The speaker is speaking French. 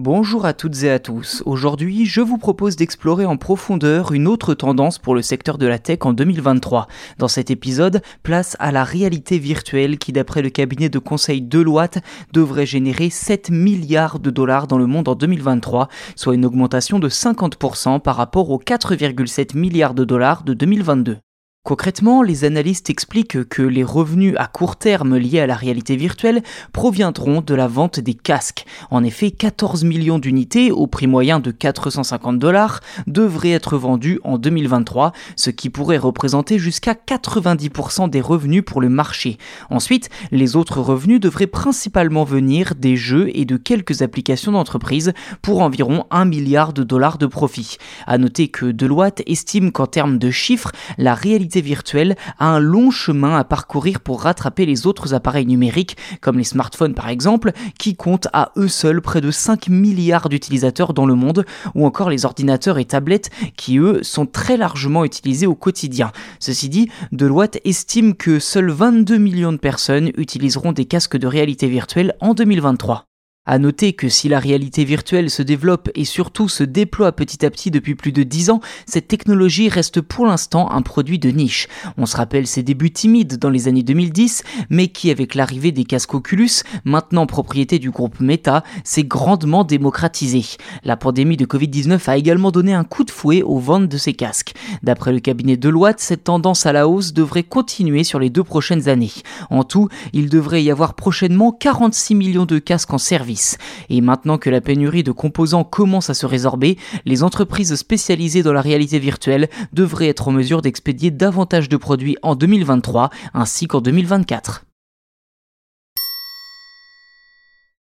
Bonjour à toutes et à tous. Aujourd'hui, je vous propose d'explorer en profondeur une autre tendance pour le secteur de la tech en 2023. Dans cet épisode, place à la réalité virtuelle qui, d'après le cabinet de conseil Deloitte, devrait générer 7 milliards de dollars dans le monde en 2023, soit une augmentation de 50% par rapport aux 4,7 milliards de dollars de 2022. Concrètement, les analystes expliquent que les revenus à court terme liés à la réalité virtuelle proviendront de la vente des casques. En effet, 14 millions d'unités au prix moyen de 450 dollars devraient être vendues en 2023, ce qui pourrait représenter jusqu'à 90% des revenus pour le marché. Ensuite, les autres revenus devraient principalement venir des jeux et de quelques applications d'entreprise pour environ 1 milliard de dollars de profit. À noter que Deloitte estime qu'en termes de chiffres, la réalité virtuelle a un long chemin à parcourir pour rattraper les autres appareils numériques, comme les smartphones par exemple, qui comptent à eux seuls près de 5 milliards d'utilisateurs dans le monde, ou encore les ordinateurs et tablettes qui eux sont très largement utilisés au quotidien. Ceci dit, Deloitte estime que seuls 22 millions de personnes utiliseront des casques de réalité virtuelle en 2023. À noter que si la réalité virtuelle se développe et surtout se déploie petit à petit depuis plus de 10 ans, cette technologie reste pour l'instant un produit de niche. On se rappelle ses débuts timides dans les années 2010, mais qui avec l'arrivée des casques Oculus, maintenant propriété du groupe Meta, s'est grandement démocratisé. La pandémie de Covid-19 a également donné un coup de fouet aux ventes de ces casques. D'après le cabinet Deloitte, cette tendance à la hausse devrait continuer sur les deux prochaines années. En tout, il devrait y avoir prochainement 46 millions de casques en et maintenant que la pénurie de composants commence à se résorber, les entreprises spécialisées dans la réalité virtuelle devraient être en mesure d'expédier davantage de produits en 2023 ainsi qu'en 2024.